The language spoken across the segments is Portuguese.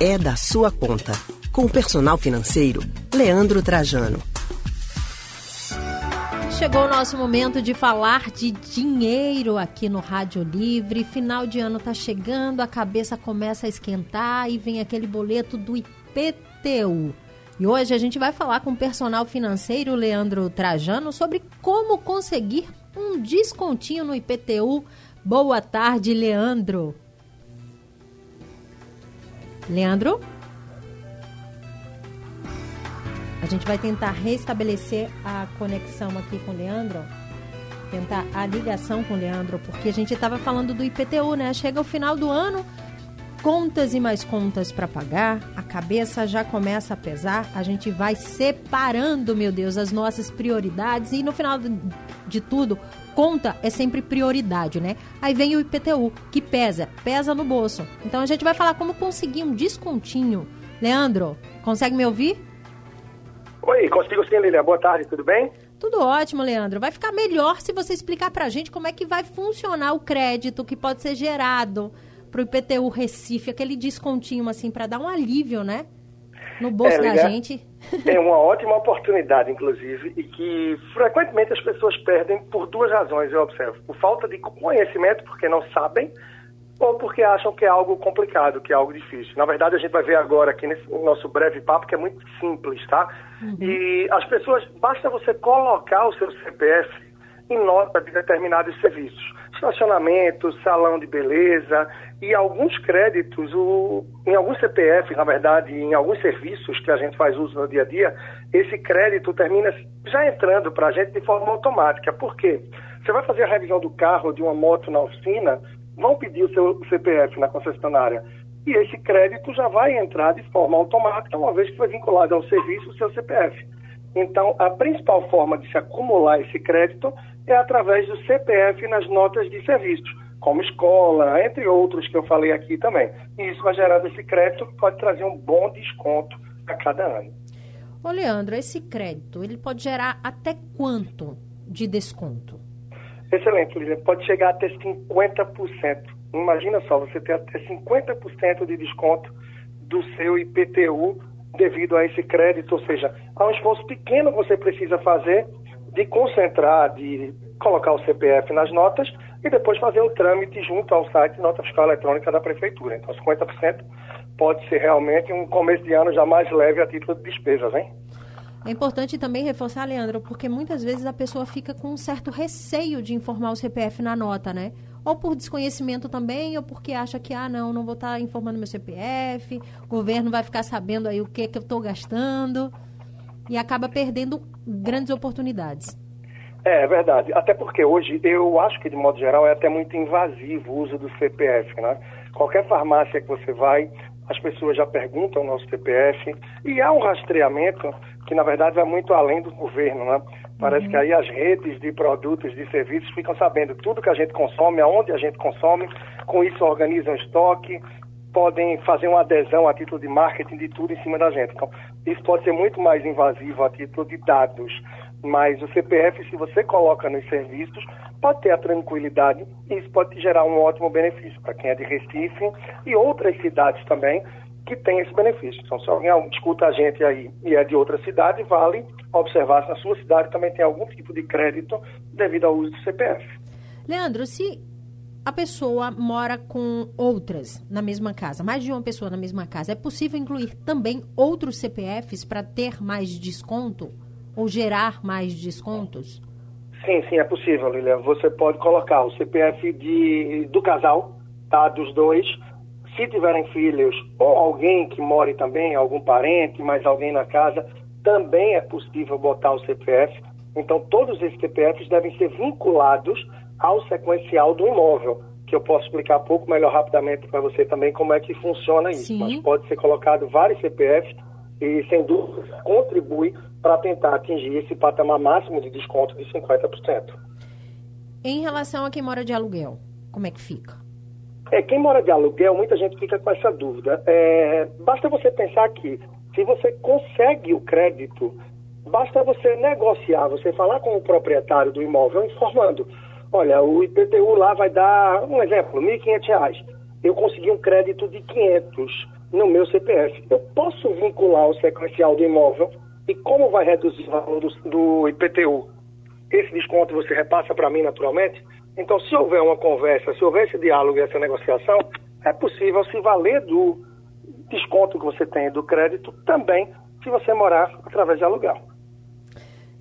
é da sua conta. Com o personal financeiro, Leandro Trajano. Chegou o nosso momento de falar de dinheiro aqui no Rádio Livre. Final de ano tá chegando, a cabeça começa a esquentar e vem aquele boleto do IPTU. E hoje a gente vai falar com o personal financeiro Leandro Trajano sobre como conseguir um descontinho no IPTU. Boa tarde, Leandro. Leandro? A gente vai tentar restabelecer a conexão aqui com o Leandro. Tentar a ligação com o Leandro, porque a gente estava falando do IPTU, né? Chega o final do ano, contas e mais contas para pagar, a cabeça já começa a pesar, a gente vai separando, meu Deus, as nossas prioridades e no final de tudo, conta é sempre prioridade, né? Aí vem o IPTU, que pesa, pesa no bolso. Então a gente vai falar como conseguir um descontinho. Leandro, consegue me ouvir? Oi, consigo sim, Lilian. Boa tarde, tudo bem? Tudo ótimo, Leandro. Vai ficar melhor se você explicar pra gente como é que vai funcionar o crédito que pode ser gerado pro IPTU Recife, aquele descontinho assim para dar um alívio, né? No bolso é, da gente. É uma ótima oportunidade, inclusive, e que frequentemente as pessoas perdem por duas razões, eu observo. Por falta de conhecimento, porque não sabem, ou porque acham que é algo complicado, que é algo difícil. Na verdade, a gente vai ver agora aqui nesse nosso breve papo que é muito simples, tá? Uhum. E as pessoas, basta você colocar o seu CPF em nota de determinados serviços. Estacionamento, salão de beleza e alguns créditos, o, em alguns CPF, na verdade, em alguns serviços que a gente faz uso no dia a dia, esse crédito termina já entrando para a gente de forma automática. Por quê? Você vai fazer a revisão do carro, de uma moto na oficina, vão pedir o seu CPF na concessionária. E esse crédito já vai entrar de forma automática, uma vez que foi vinculado ao serviço o seu CPF. Então, a principal forma de se acumular esse crédito é através do CPF nas notas de serviços, como escola, entre outros que eu falei aqui também. E isso vai gerar esse crédito que pode trazer um bom desconto a cada ano. Ô Leandro, esse crédito, ele pode gerar até quanto de desconto? Excelente, Lívia. Pode chegar até 50%. Imagina só, você ter até 50% de desconto do seu IPTU devido a esse crédito, ou seja, há um esforço pequeno que você precisa fazer de concentrar, de colocar o CPF nas notas e depois fazer o trâmite junto ao site Nota Fiscal Eletrônica da Prefeitura. Então, 50% pode ser realmente um começo de ano já mais leve a título de despesas, hein? É importante também reforçar, Leandro, porque muitas vezes a pessoa fica com um certo receio de informar o CPF na nota, né? Ou por desconhecimento também, ou porque acha que, ah, não, não vou estar informando meu CPF, o governo vai ficar sabendo aí o que, que eu estou gastando, e acaba perdendo grandes oportunidades. É, é verdade. Até porque hoje, eu acho que, de modo geral, é até muito invasivo o uso do CPF, né? Qualquer farmácia que você vai, as pessoas já perguntam o nosso CPF, e há um rastreamento que na verdade vai muito além do governo, né? Parece uhum. que aí as redes de produtos, de serviços ficam sabendo tudo que a gente consome, aonde a gente consome, com isso organizam estoque, podem fazer uma adesão a título de marketing de tudo em cima da gente. Então, isso pode ser muito mais invasivo a título de dados, mas o CPF, se você coloca nos serviços, pode ter a tranquilidade e isso pode gerar um ótimo benefício para quem é de Recife e outras cidades também, que tem esse benefício. Então, se alguém escuta a gente aí e é de outra cidade, vale observar se na sua cidade também tem algum tipo de crédito devido ao uso do CPF. Leandro, se a pessoa mora com outras na mesma casa, mais de uma pessoa na mesma casa, é possível incluir também outros CPFs para ter mais desconto ou gerar mais descontos? Sim, sim, é possível, Lilian. Você pode colocar o CPF de, do casal, tá? Dos dois se tiverem filhos ou alguém que more também, algum parente, mais alguém na casa, também é possível botar o CPF. Então, todos esses CPFs devem ser vinculados ao sequencial do imóvel, que eu posso explicar um pouco melhor rapidamente para você também como é que funciona isso. Sim. Mas pode ser colocado vários CPFs e, sem dúvida, contribui para tentar atingir esse patamar máximo de desconto de 50%. Em relação a quem mora de aluguel, como é que fica? É, quem mora de aluguel, muita gente fica com essa dúvida. É, basta você pensar que se você consegue o crédito, basta você negociar, você falar com o proprietário do imóvel informando, olha, o IPTU lá vai dar, um exemplo, R$ 1.500. eu consegui um crédito de 500 no meu CPF. Eu posso vincular o sequencial do imóvel e como vai reduzir o valor do, do IPTU? Esse desconto você repassa para mim naturalmente? Então, se houver uma conversa, se houver esse diálogo e essa negociação, é possível se valer do desconto que você tem do crédito também se você morar através de aluguel.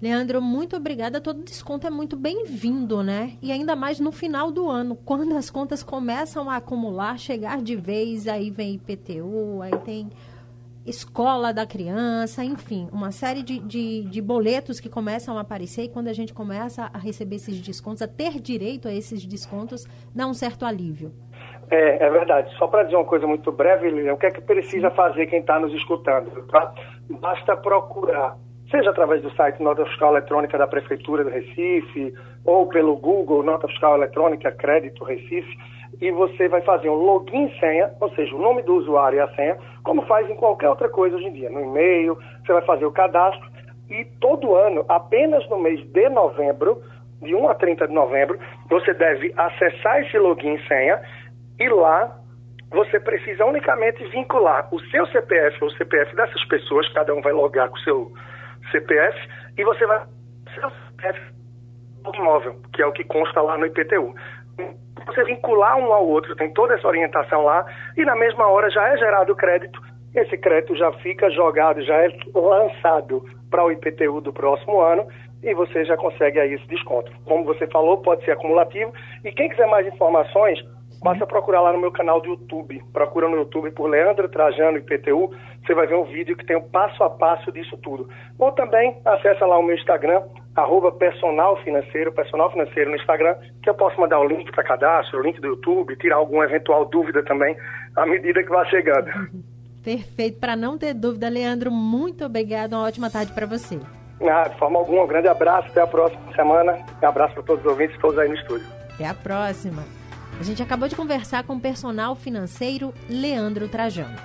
Leandro, muito obrigada. Todo desconto é muito bem-vindo, né? E ainda mais no final do ano, quando as contas começam a acumular, chegar de vez, aí vem IPTU, aí tem escola da criança, enfim, uma série de, de, de, boletos que começam a aparecer e quando a gente começa a receber esses descontos, a ter direito a esses descontos, dá um certo alívio. É, é verdade. Só para dizer uma coisa muito breve, Lilian, o que é que precisa fazer quem está nos escutando? Tá? Basta procurar seja através do site Nota Fiscal Eletrônica da Prefeitura do Recife, ou pelo Google Nota Fiscal Eletrônica Crédito Recife, e você vai fazer um login e senha, ou seja, o nome do usuário e a senha, como faz em qualquer outra coisa hoje em dia, no e-mail, você vai fazer o cadastro, e todo ano, apenas no mês de novembro, de 1 a 30 de novembro, você deve acessar esse login e senha, e lá você precisa unicamente vincular o seu CPF ou o CPF dessas pessoas, cada um vai logar com o seu CPF e você vai seu CPF imóvel, que é o que consta lá no IPTU. Você vincular um ao outro, tem toda essa orientação lá e na mesma hora já é gerado o crédito. Esse crédito já fica jogado, já é lançado para o IPTU do próximo ano e você já consegue aí esse desconto. Como você falou, pode ser acumulativo. E quem quiser mais informações, Basta procurar lá no meu canal do YouTube. Procura no YouTube por Leandro Trajano IPTU. Você vai ver um vídeo que tem o um passo a passo disso tudo. Ou também acessa lá o meu Instagram, arroba personal financeiro, personal financeiro no Instagram, que eu posso mandar o link para cadastro, o link do YouTube, tirar alguma eventual dúvida também à medida que vai chegando. Perfeito. Para não ter dúvida, Leandro, muito obrigado. Uma ótima tarde para você. Ah, de forma alguma, um grande abraço. Até a próxima semana. Um abraço para todos os ouvintes todos aí no estúdio. Até a próxima. A gente acabou de conversar com o personal financeiro Leandro Trajano.